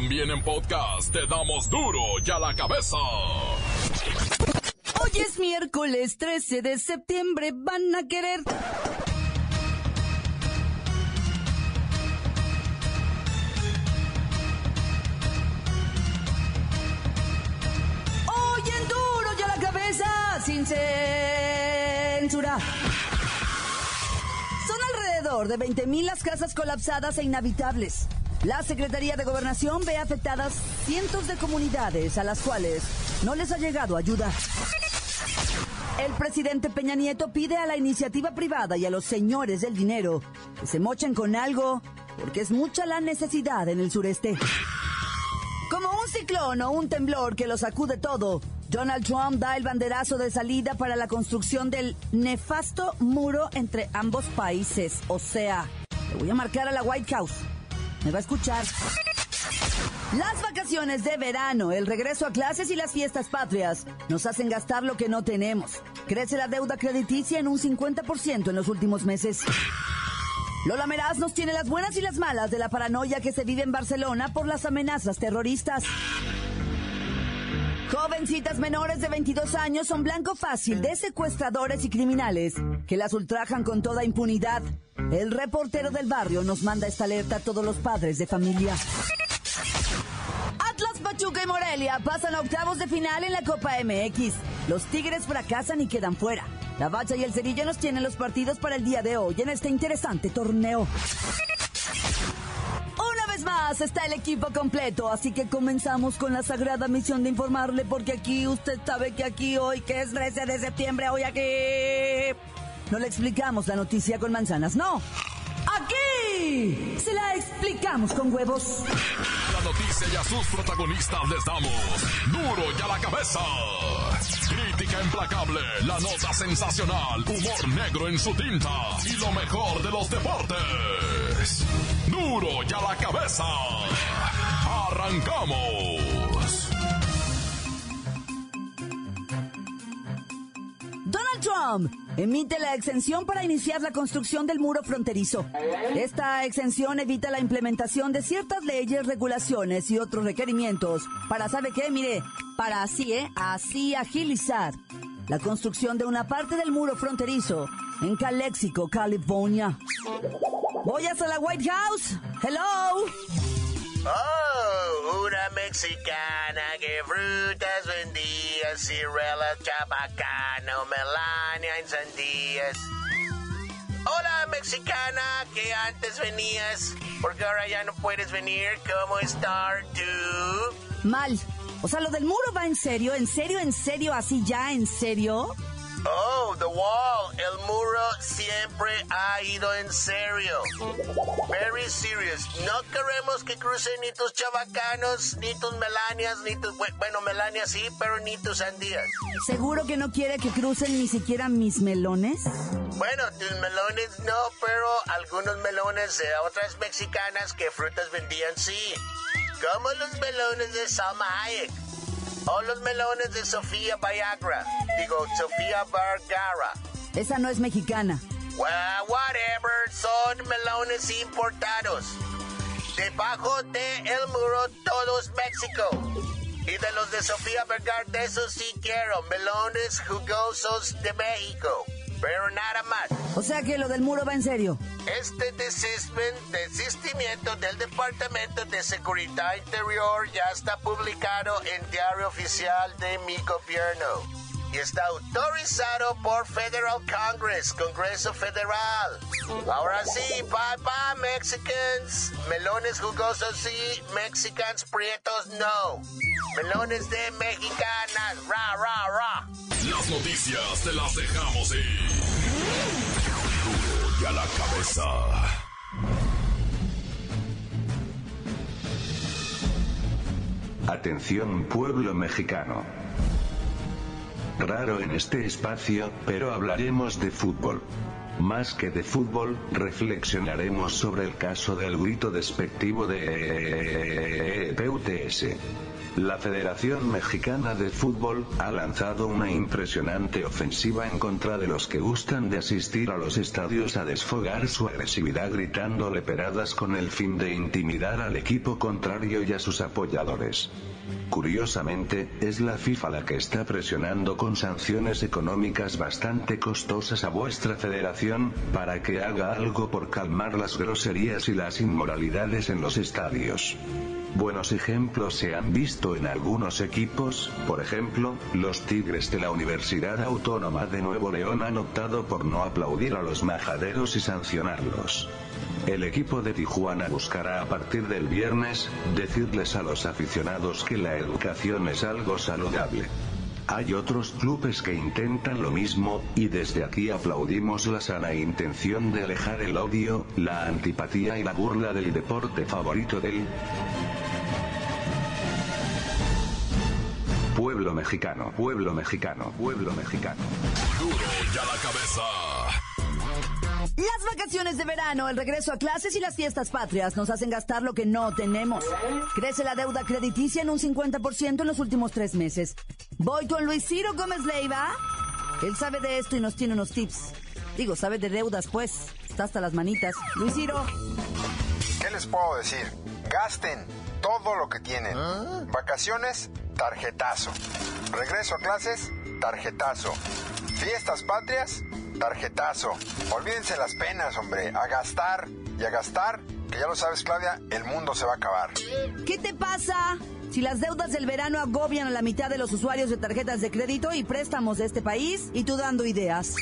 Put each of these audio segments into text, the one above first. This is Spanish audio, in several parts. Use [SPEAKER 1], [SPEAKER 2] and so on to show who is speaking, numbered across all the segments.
[SPEAKER 1] También en podcast te damos duro y a la cabeza.
[SPEAKER 2] Hoy es miércoles 13 de septiembre, van a querer. Hoy en duro y a la cabeza, sin censura. Son alrededor de 20.000 las casas colapsadas e inhabitables. La Secretaría de Gobernación ve afectadas cientos de comunidades a las cuales no les ha llegado ayuda. El presidente Peña Nieto pide a la iniciativa privada y a los señores del dinero que se mochen con algo porque es mucha la necesidad en el sureste. Como un ciclón o un temblor que lo sacude todo, Donald Trump da el banderazo de salida para la construcción del nefasto muro entre ambos países. O sea, le voy a marcar a la White House. Me va a escuchar. Las vacaciones de verano, el regreso a clases y las fiestas patrias nos hacen gastar lo que no tenemos. Crece la deuda crediticia en un 50% en los últimos meses. Lola Meraz nos tiene las buenas y las malas de la paranoia que se vive en Barcelona por las amenazas terroristas. Jovencitas menores de 22 años son blanco fácil de secuestradores y criminales que las ultrajan con toda impunidad. El reportero del barrio nos manda esta alerta a todos los padres de familia. Atlas, Pachuca y Morelia pasan a octavos de final en la Copa MX. Los Tigres fracasan y quedan fuera. La Bacha y el Cerilla nos tienen los partidos para el día de hoy en este interesante torneo. Está el equipo completo, así que comenzamos con la sagrada misión de informarle, porque aquí usted sabe que aquí hoy, que es 13 de septiembre, hoy aquí... No le explicamos la noticia con manzanas, no. Aquí se la explicamos con huevos.
[SPEAKER 1] La noticia y a sus protagonistas les damos duro y a la cabeza. Implacable, la nota sensacional, humor negro en su tinta y lo mejor de los deportes. Duro y a la cabeza. Arrancamos.
[SPEAKER 2] Donald Trump emite la exención para iniciar la construcción del muro fronterizo. Esta exención evita la implementación de ciertas leyes, regulaciones y otros requerimientos para, ¿sabe qué? Mire, para así, ¿eh? Así agilizar la construcción de una parte del muro fronterizo en Calexico, California. Voy hasta la White House. Hello.
[SPEAKER 3] Oh, una mexicana que frutas vendía, ciruela, chabacano, melania sandías. Hola, mexicana, que antes venías, porque ahora ya no puedes venir. ¿Cómo estás tú?
[SPEAKER 2] Mal. O sea, lo del muro va en serio, en serio, en serio, así ya, en serio.
[SPEAKER 3] Oh, the wall. El muro siempre ha ido en serio. Very serious. No queremos que crucen ni tus chavacanos, ni tus melanias, ni tus... Bueno, Melania sí, pero ni tus sandías.
[SPEAKER 2] ¿Seguro que no quiere que crucen ni siquiera mis melones?
[SPEAKER 3] Bueno, tus melones no, pero algunos melones de otras mexicanas que frutas vendían sí. Como los melones de Salma Hayek. O los melones de Sofía Viagra. Digo, Sofía Vergara.
[SPEAKER 2] Esa no es mexicana.
[SPEAKER 3] Well, whatever. Son melones importados. Debajo de el muro, todos México. Y de los de Sofía Vergara, de esos sí quiero. Melones jugosos de México. Pero nada más.
[SPEAKER 2] O sea que lo del muro va en serio.
[SPEAKER 3] Este desistimiento del Departamento de Seguridad Interior ya está publicado en Diario Oficial de mi gobierno y está autorizado por Federal Congress, Congreso Federal. Ahora sí, bye bye Mexicans. Melones jugosos sí, Mexicans prietos no. Melones de mexicanas, ra ra ra.
[SPEAKER 1] Las noticias te las dejamos ir. La cabeza.
[SPEAKER 4] Atención pueblo mexicano. Raro en este espacio, pero hablaremos de fútbol. Más que de fútbol, reflexionaremos sobre el caso del grito despectivo de PUTS. La Federación Mexicana de Fútbol ha lanzado una impresionante ofensiva en contra de los que gustan de asistir a los estadios a desfogar su agresividad gritándole peradas con el fin de intimidar al equipo contrario y a sus apoyadores. Curiosamente, es la FIFA la que está presionando con sanciones económicas bastante costosas a vuestra federación, para que haga algo por calmar las groserías y las inmoralidades en los estadios. Buenos ejemplos se han visto en algunos equipos, por ejemplo, los Tigres de la Universidad Autónoma de Nuevo León han optado por no aplaudir a los majaderos y sancionarlos. El equipo de Tijuana buscará a partir del viernes, decirles a los aficionados que la educación es algo saludable. Hay otros clubes que intentan lo mismo, y desde aquí aplaudimos la sana intención de alejar el odio, la antipatía y la burla del deporte favorito del pueblo mexicano, pueblo mexicano, pueblo mexicano.
[SPEAKER 2] Las vacaciones de verano, el regreso a clases y las fiestas patrias nos hacen gastar lo que no tenemos. Crece la deuda crediticia en un 50% en los últimos tres meses. Voy con Luis Ciro Gómez Leiva. Él sabe de esto y nos tiene unos tips. Digo, sabe de deudas, pues. Está hasta las manitas. Luis Ciro.
[SPEAKER 5] ¿Qué les puedo decir? Gasten todo lo que tienen. Vacaciones, tarjetazo. Regreso a clases, tarjetazo. Fiestas patrias, tarjetazo. Olvídense las penas, hombre. A gastar y a gastar, que ya lo sabes, Claudia, el mundo se va a acabar.
[SPEAKER 2] ¿Qué te pasa? Si las deudas del verano agobian a la mitad de los usuarios de tarjetas de crédito y préstamos de este país, y tú dando ideas.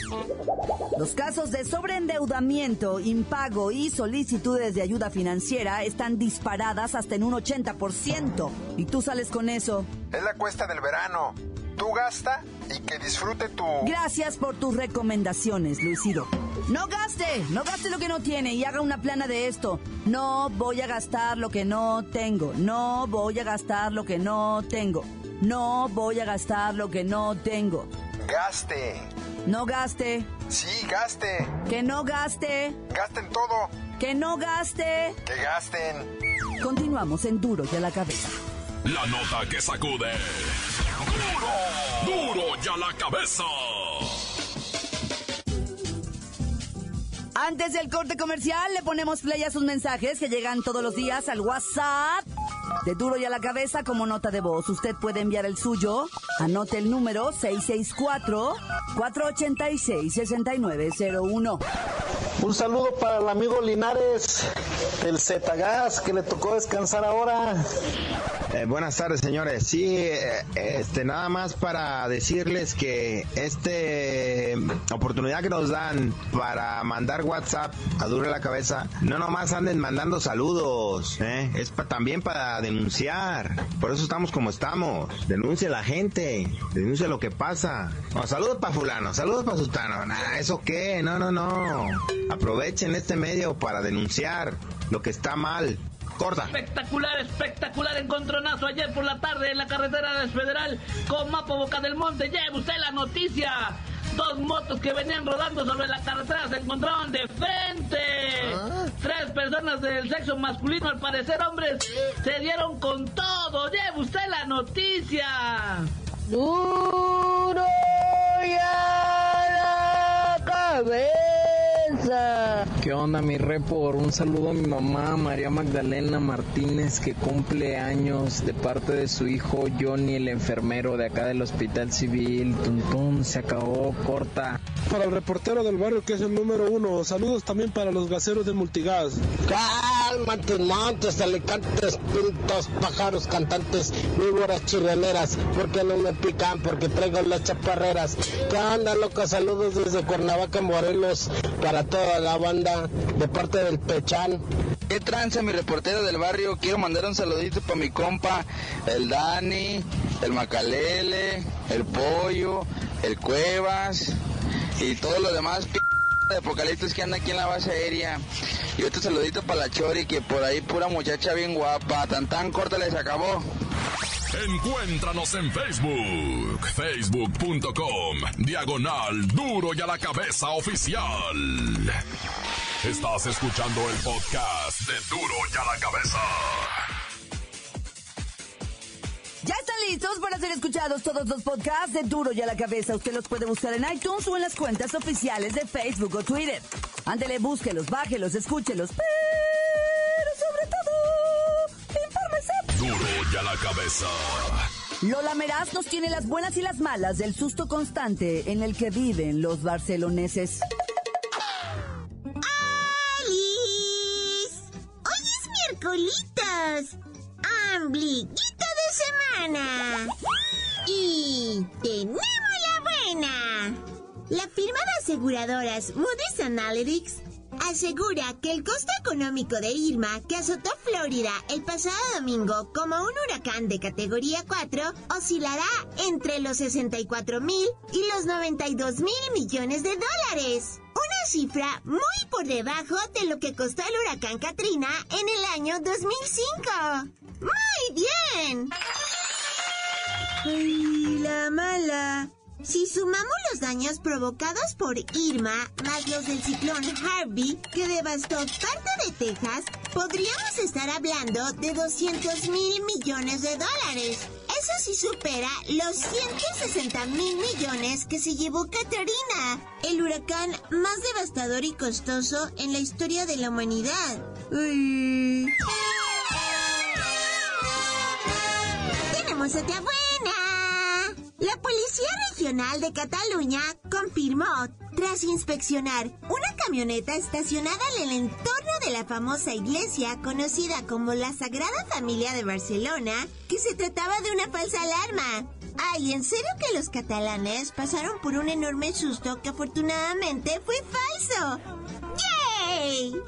[SPEAKER 2] Los casos de sobreendeudamiento, impago y solicitudes de ayuda financiera están disparadas hasta en un 80%. Y tú sales con eso.
[SPEAKER 5] Es la cuesta del verano. Tú gasta y que disfrute tu...
[SPEAKER 2] Gracias por tus recomendaciones, Luis Ciro. No gaste, no gaste lo que no tiene y haga una plana de esto. No voy a gastar lo que no tengo. No voy a gastar lo que no tengo. No voy a gastar lo que no tengo.
[SPEAKER 5] Gaste.
[SPEAKER 2] No gaste.
[SPEAKER 5] Sí, gaste.
[SPEAKER 2] Que no gaste.
[SPEAKER 5] Gasten todo.
[SPEAKER 2] Que no gaste.
[SPEAKER 5] Que gasten.
[SPEAKER 2] Continuamos en Duro y a la cabeza.
[SPEAKER 1] La nota que sacude. Duro, duro ya la cabeza.
[SPEAKER 2] Antes del corte comercial, le ponemos play a sus mensajes que llegan todos los días al WhatsApp de Duro y a la Cabeza como nota de voz. Usted puede enviar el suyo. Anote el número 664-486-6901.
[SPEAKER 6] Un saludo para el amigo Linares del Zetagas que le tocó descansar ahora.
[SPEAKER 7] Eh, buenas tardes, señores. Sí, eh, este, nada más para decirles que este oportunidad que nos dan para mandar WhatsApp a Dure la Cabeza, no nomás anden mandando saludos, ¿eh? es pa- también para denunciar. Por eso estamos como estamos. Denuncia a la gente, denuncia lo que pasa. Saludos para fulano, saludos para sultano. Nah, ¿Eso qué? No, no, no. Aprovechen este medio para denunciar lo que está mal. Corta.
[SPEAKER 8] Espectacular, espectacular encontronazo ayer por la tarde en la carretera Federal con Mapo Boca del Monte. Lleve usted la noticia. Dos motos que venían rodando sobre la carretera se encontraban de frente. Del sexo masculino, al parecer hombres, se dieron con todo. Lleve usted la noticia.
[SPEAKER 9] Duro ya la.
[SPEAKER 10] ¿Qué onda, mi repor? Un saludo a mi mamá, María Magdalena Martínez, que cumple años de parte de su hijo Johnny, el enfermero de acá del Hospital Civil. Tuntún, se acabó, corta.
[SPEAKER 6] Para el reportero del barrio que es el número uno. Saludos también para los gaseros del multigas.
[SPEAKER 9] Cálmate, montes, alicantes, pintos, pájaros, cantantes, víboras chirrioneras. ¿Por qué no me pican? Porque traigo las chaparreras. ¿Qué onda, loca? Saludos desde Cuernavaca, Morelos, para toda la banda de parte del Pechán.
[SPEAKER 11] ¿Qué tranza mi reportero del barrio? Quiero mandar un saludito para mi compa, el Dani, el Macalele, el Pollo, el Cuevas y todos los demás de apocalipsis que anda aquí en la base aérea. Y otro saludito para la Chori, que por ahí pura muchacha bien guapa, tan tan corta les acabó.
[SPEAKER 1] Encuéntranos en Facebook, facebook.com, diagonal duro y a la cabeza oficial. Estás escuchando el podcast de duro y a la cabeza.
[SPEAKER 2] Ya están listos para ser escuchados todos los podcasts de Duro y a la cabeza. Usted los puede buscar en iTunes o en las cuentas oficiales de Facebook o Twitter. Ándele, búsquelos, bájelos, escúchelos, pero sobre todo, infórmese.
[SPEAKER 1] Duro y a la cabeza.
[SPEAKER 2] Lola Meraz nos tiene las buenas y las malas del susto constante en el que viven los barceloneses.
[SPEAKER 12] ¡Alice! ¡Hoy es miércolitos! ¡Ambliguito Y tenemos la buena. La firma de aseguradoras Moody's Analytics asegura que el costo económico de Irma, que azotó Florida el pasado domingo como un huracán de categoría 4, oscilará entre los 64 mil y los 92 mil millones de dólares. Una cifra muy por debajo de lo que costó el huracán Katrina en el año 2005. ¡Muy bien! ¡Ay, la mala! Si sumamos los daños provocados por Irma más los del ciclón Harvey que devastó parte de Texas, podríamos estar hablando de 200 mil millones de dólares. Eso sí supera los 160 mil millones que se llevó Katrina, el huracán más devastador y costoso en la historia de la humanidad. Uy. Tenemos otra buena. La Policía Regional de Cataluña confirmó, tras inspeccionar una camioneta estacionada en el entorno de la famosa iglesia conocida como la Sagrada Familia de Barcelona, que se trataba de una falsa alarma. Ay, en serio que los catalanes pasaron por un enorme susto que afortunadamente fue falso. ¡Yay!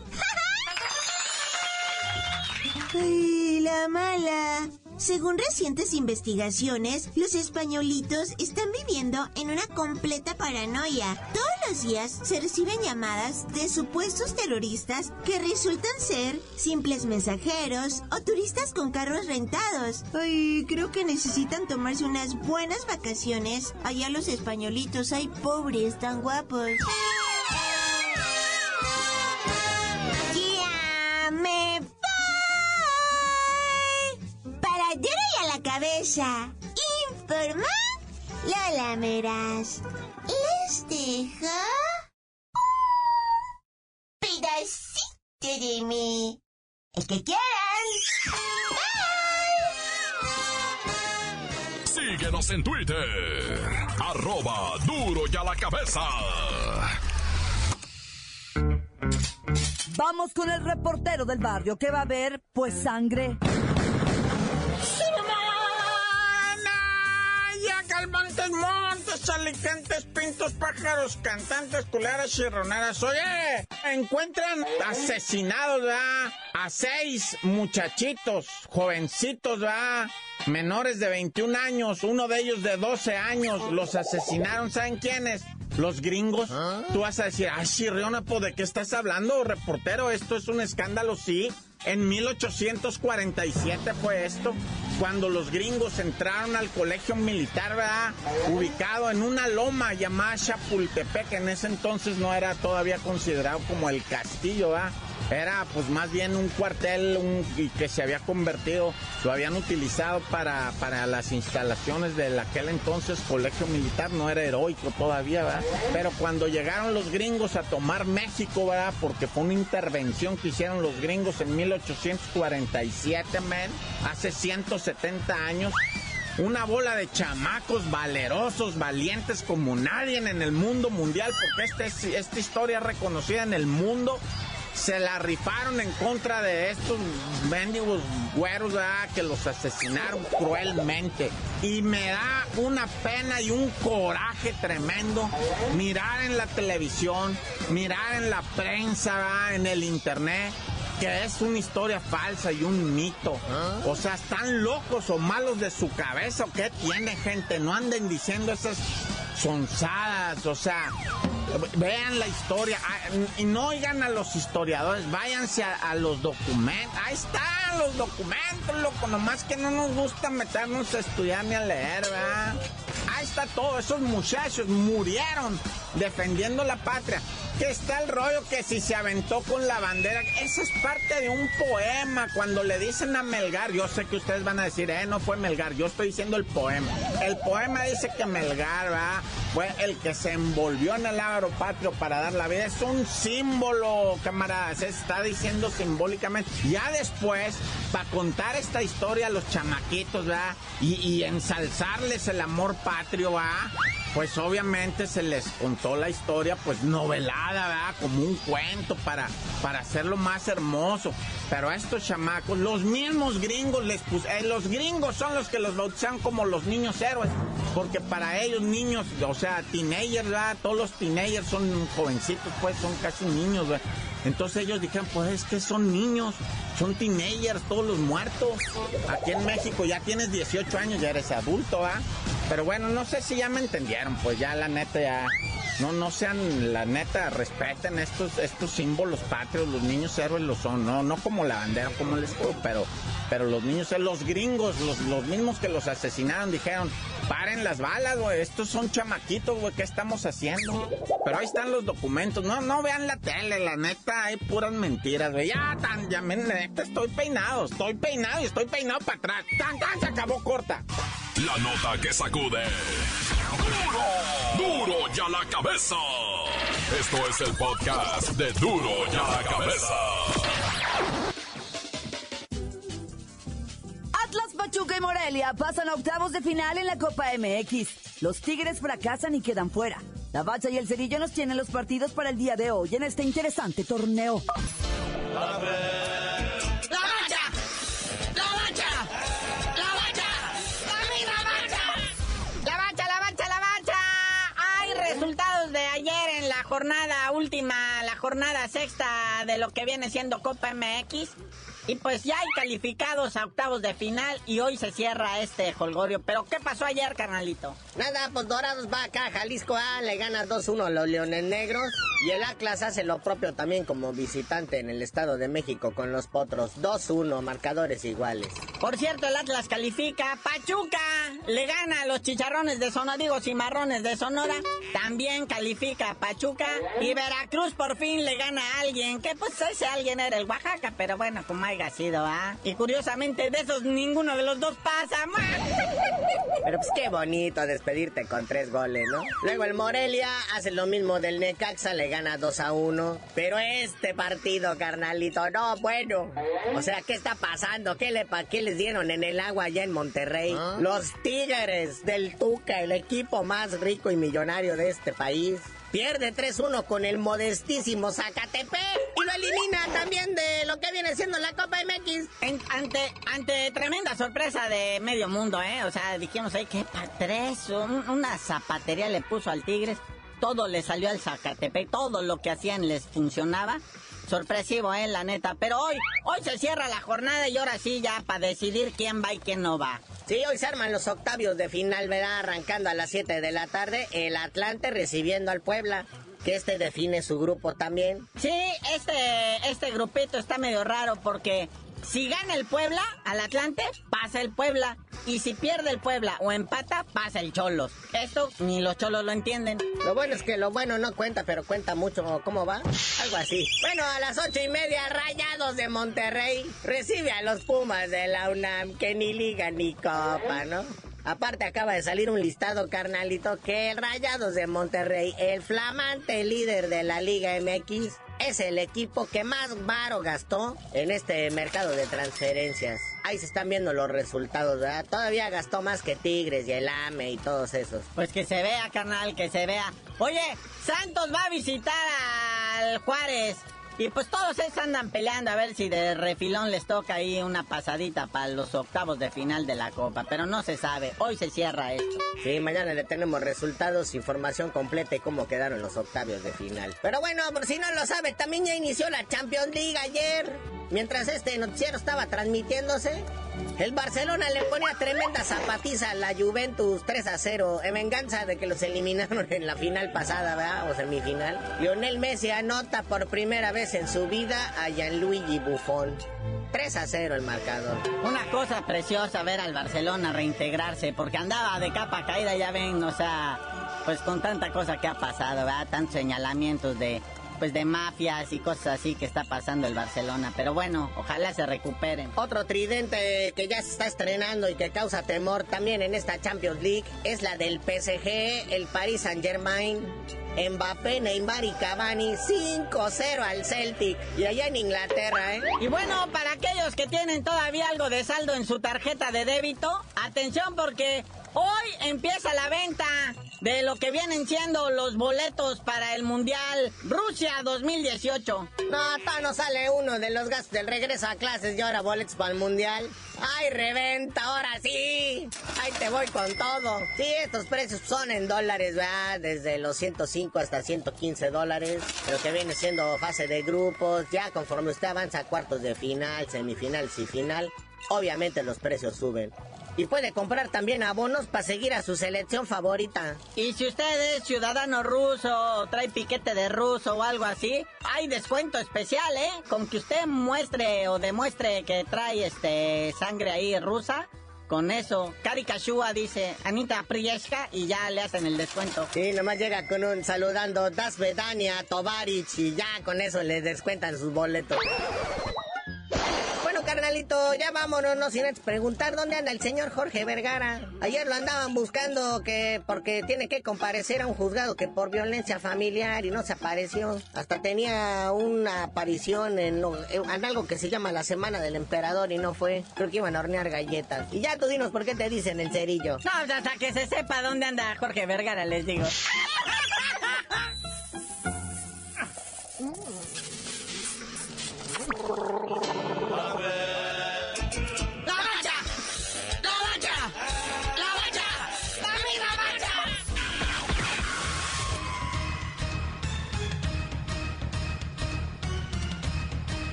[SPEAKER 12] ¡Ay, la mala! Según recientes investigaciones, los españolitos están viviendo en una completa paranoia. Todos los días se reciben llamadas de supuestos terroristas que resultan ser simples mensajeros o turistas con carros rentados. Ay, creo que necesitan tomarse unas buenas vacaciones. Allá los españolitos, ay pobres, tan guapos. Lola Meras. Les dejo un pedacito de mí. El que quieran.
[SPEAKER 1] Síguenos en Twitter. Arroba duro y a la cabeza.
[SPEAKER 2] Vamos con el reportero del barrio que va a ver, pues, sangre.
[SPEAKER 13] Calmantes, montes, alicantes, pintos, pájaros, cantantes, culeras, chirroneras. Oye, encuentran asesinados, ¿verdad? A seis muchachitos, jovencitos, ¿verdad? Menores de 21 años, uno de ellos de 12 años. Los asesinaron, ¿saben quiénes? Los gringos. Tú vas a decir, ay, chirriona, ¿pues ¿de qué estás hablando, reportero? Esto es un escándalo, sí. En 1847 fue esto, cuando los gringos entraron al colegio militar, ¿verdad? Ubicado en una loma llamada Chapultepec, que en ese entonces no era todavía considerado como el castillo, ¿verdad? Era pues más bien un cuartel y que se había convertido, lo habían utilizado para, para las instalaciones del aquel entonces colegio militar, no era heroico todavía, ¿verdad? Pero cuando llegaron los gringos a tomar México, ¿verdad? Porque fue una intervención que hicieron los gringos en 1847, man, hace 170 años. Una bola de chamacos valerosos, valientes como nadie en el mundo mundial, porque este es- esta historia es reconocida en el mundo. Se la rifaron en contra de estos mendigos güeros que los asesinaron cruelmente. Y me da una pena y un coraje tremendo mirar en la televisión, mirar en la prensa, en el internet, que es una historia falsa y un mito. O sea, están locos o malos de su cabeza o qué tiene gente. No anden diciendo esas sonzadas. O sea, Vean la historia ah, y no oigan a los historiadores, váyanse a, los documentos. Ahí están los documentos, loco. Nomás que no nos gusta meternos a estudiar ni a leer, ¿verdad? Ahí está todo. Esos muchachos murieron defendiendo la patria. Que está el rollo que si se aventó con la bandera. Esa es parte de un poema. Cuando le dicen a Melgar, yo sé que ustedes van a decir, eh, no fue Melgar. Yo estoy diciendo el poema. El poema dice que Melgar, ¿verdad? Fue el que se envolvió en el árbol patrio para dar la vida. Es un símbolo, camaradas. Se está diciendo simbólicamente. Ya después, para contar esta historia a los chamaquitos, ¿verdad? Y, y ensalzarles el amor patrio, ¿verdad? pues obviamente se les contó la historia pues novelada, ¿verdad? Como un cuento para, para hacerlo más hermoso. Pero a estos chamacos, los mismos gringos les pus eh, los gringos son los que los bautizan como los niños héroes, porque para ellos niños, o sea, teenagers, ¿verdad? Todos los teenagers son jovencitos, pues son casi niños. Entonces ellos dijeron, pues es que son niños, son teenagers, todos los muertos. Aquí en México ya tienes 18 años, ya eres adulto, ¿ah? Pero bueno, no sé si ya me entendieron, pues ya la neta ya no, no sean, la neta, respeten estos, estos símbolos patrios, los niños héroes lo son, no, no como la bandera, como les digo, pero, pero los niños, los gringos, los, los mismos que los asesinaron, dijeron, paren las balas, güey, estos son chamaquitos, güey, ¿qué estamos haciendo? Pero ahí están los documentos, no, no vean la tele, la neta, hay puras mentiras, güey, ya, tan, ya, me, neta, estoy peinado, estoy peinado y estoy peinado para atrás, tan, tan, se acabó corta.
[SPEAKER 1] La nota que sacude. ¡Duro! ¡Duro ya la cabeza! Esto es el podcast de Duro ya la cabeza.
[SPEAKER 2] Atlas, Pachuca y Morelia pasan a octavos de final en la Copa MX. Los Tigres fracasan y quedan fuera. La Bacha y el Cerillo nos tienen los partidos para el día de hoy en este interesante torneo.
[SPEAKER 14] jornada jornada sexta de lo que viene siendo Copa MX. Y pues ya hay calificados a octavos de final y hoy se cierra este holgorio. Pero ¿qué pasó ayer, carnalito?
[SPEAKER 15] Nada, pues Dorados va acá, Jalisco A, le gana 2-1 a los Leones Negros. Y el Atlas hace lo propio también como visitante en el Estado de México con los Potros. 2-1, marcadores iguales.
[SPEAKER 14] Por cierto, el Atlas califica. Pachuca le gana a los chicharrones de Sonora, digo cimarrones de Sonora. También califica Pachuca. Y Veracruz por fin le gana a alguien. Que pues ese alguien era el Oaxaca, pero bueno, como hay sido, ¿ah? Y curiosamente de esos ninguno de los dos pasa.
[SPEAKER 15] Pero pues qué bonito despedirte con tres goles, ¿no? Luego el Morelia hace lo mismo del Necaxa, le gana 2 a 1. Pero este partido, carnalito, no, bueno. O sea, ¿qué está pasando? ¿Qué, le, qué les dieron en el agua allá en Monterrey? ¿Ah? Los Tigres del Tuca, el equipo más rico y millonario de este país. Pierde 3-1 con el modestísimo Zacatepec y lo elimina también de lo que viene siendo la Copa MX.
[SPEAKER 14] ante, ante tremenda sorpresa de medio mundo, ¿eh? O sea, dijimos ahí que tres, una zapatería le puso al Tigres. Todo le salió al Zacatepec, todo lo que hacían les funcionaba. Sorpresivo, eh, la neta. Pero hoy, hoy se cierra la jornada y ahora sí ya para decidir quién va y quién no va.
[SPEAKER 15] Sí, hoy se arman los octavios de final, ¿verdad? Arrancando a las 7 de la tarde, el Atlante recibiendo al Puebla. Que este define su grupo también.
[SPEAKER 14] Sí, este, este grupito está medio raro porque si gana el Puebla al Atlante, pasa el Puebla. Y si pierde el Puebla o empata, pasa el Cholos. Esto ni los Cholos lo entienden.
[SPEAKER 15] Lo bueno es que lo bueno no cuenta, pero cuenta mucho. ¿Cómo va? Algo así. Bueno, a las ocho y media, Rayados de Monterrey recibe a los Pumas de la UNAM, que ni liga ni copa, ¿no? Aparte acaba de salir un listado, carnalito, que Rayados de Monterrey, el flamante líder de la Liga MX, es el equipo que más varo gastó en este mercado de transferencias. Ahí se están viendo los resultados, ¿verdad? Todavía gastó más que Tigres y el AME y todos esos.
[SPEAKER 14] Pues que se vea, carnal, que se vea. Oye, Santos va a visitar al Juárez. Y pues todos esos andan peleando a ver si de refilón les toca ahí una pasadita para los octavos de final de la Copa, pero no se sabe. Hoy se cierra esto.
[SPEAKER 15] Sí, mañana le tenemos resultados, información completa y cómo quedaron los octavios de final. Pero bueno, por si no lo sabe, también ya inició la Champions League ayer. Mientras este noticiero estaba transmitiéndose, el Barcelona le ponía tremenda zapatiza a la Juventus 3 a 0 en venganza de que los eliminaron en la final pasada, ¿verdad? O semifinal. Lionel Messi anota por primera vez en su vida a Gianluigi Buffon. 3 a 0 el marcador.
[SPEAKER 14] Una cosa preciosa ver al Barcelona reintegrarse, porque andaba de capa caída, ya ven, o sea, pues con tanta cosa que ha pasado, ¿verdad? Tantos señalamientos de pues de mafias y cosas así que está pasando el Barcelona. Pero bueno, ojalá se recuperen.
[SPEAKER 15] Otro tridente que ya se está estrenando y que causa temor también en esta Champions League es la del PSG, el Paris Saint Germain. Mbappé, Neymar y Cavani 5-0 al Celtic y allá en Inglaterra, ¿eh?
[SPEAKER 14] Y bueno, para aquellos que tienen todavía algo de saldo en su tarjeta de débito, atención porque hoy empieza la venta de lo que vienen siendo los boletos para el Mundial Rusia 2018.
[SPEAKER 15] No, hasta no sale uno de los gastos del regreso a clases y ahora boletos para el Mundial. ¡Ay, reventa! ¡Ahora sí! ¡Ahí te voy con todo! Sí, estos precios son en dólares, ¿verdad? Desde los 105 hasta 115 dólares. Lo que viene siendo fase de grupos. Ya conforme usted avanza a cuartos de final, semifinales y final, obviamente los precios suben. Y puede comprar también abonos para seguir a su selección favorita.
[SPEAKER 14] Y si usted es ciudadano ruso, o trae piquete de ruso o algo así, hay descuento especial, ¿eh? Con que usted muestre o demuestre que trae este sangre ahí rusa. Con eso, Karikashua dice Anita Prieska y ya le hacen el descuento.
[SPEAKER 15] Sí, nomás llega con un saludando Das Vedania, Tovarich y ya con eso le descuentan sus boletos carnalito, ya vámonos, no sin preguntar dónde anda el señor Jorge Vergara. Ayer lo andaban buscando que porque tiene que comparecer a un juzgado que por violencia familiar y no se apareció. Hasta tenía una aparición en, en algo que se llama la Semana del Emperador y no fue. Creo que iban a hornear galletas. Y ya tú dinos por qué te dicen el cerillo.
[SPEAKER 14] No, hasta que se sepa dónde anda Jorge Vergara, les digo.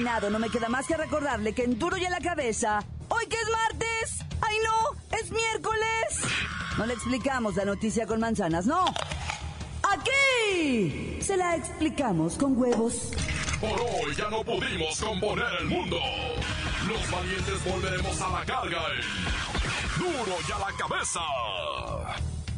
[SPEAKER 2] No me queda más que recordarle que en duro y a la cabeza. Hoy que es martes. ¡Ay no! ¡Es miércoles! No le explicamos la noticia con manzanas, no. Aquí se la explicamos con huevos.
[SPEAKER 1] Por hoy ya no pudimos componer el mundo. Los valientes volveremos a la carga. Duro y a la cabeza.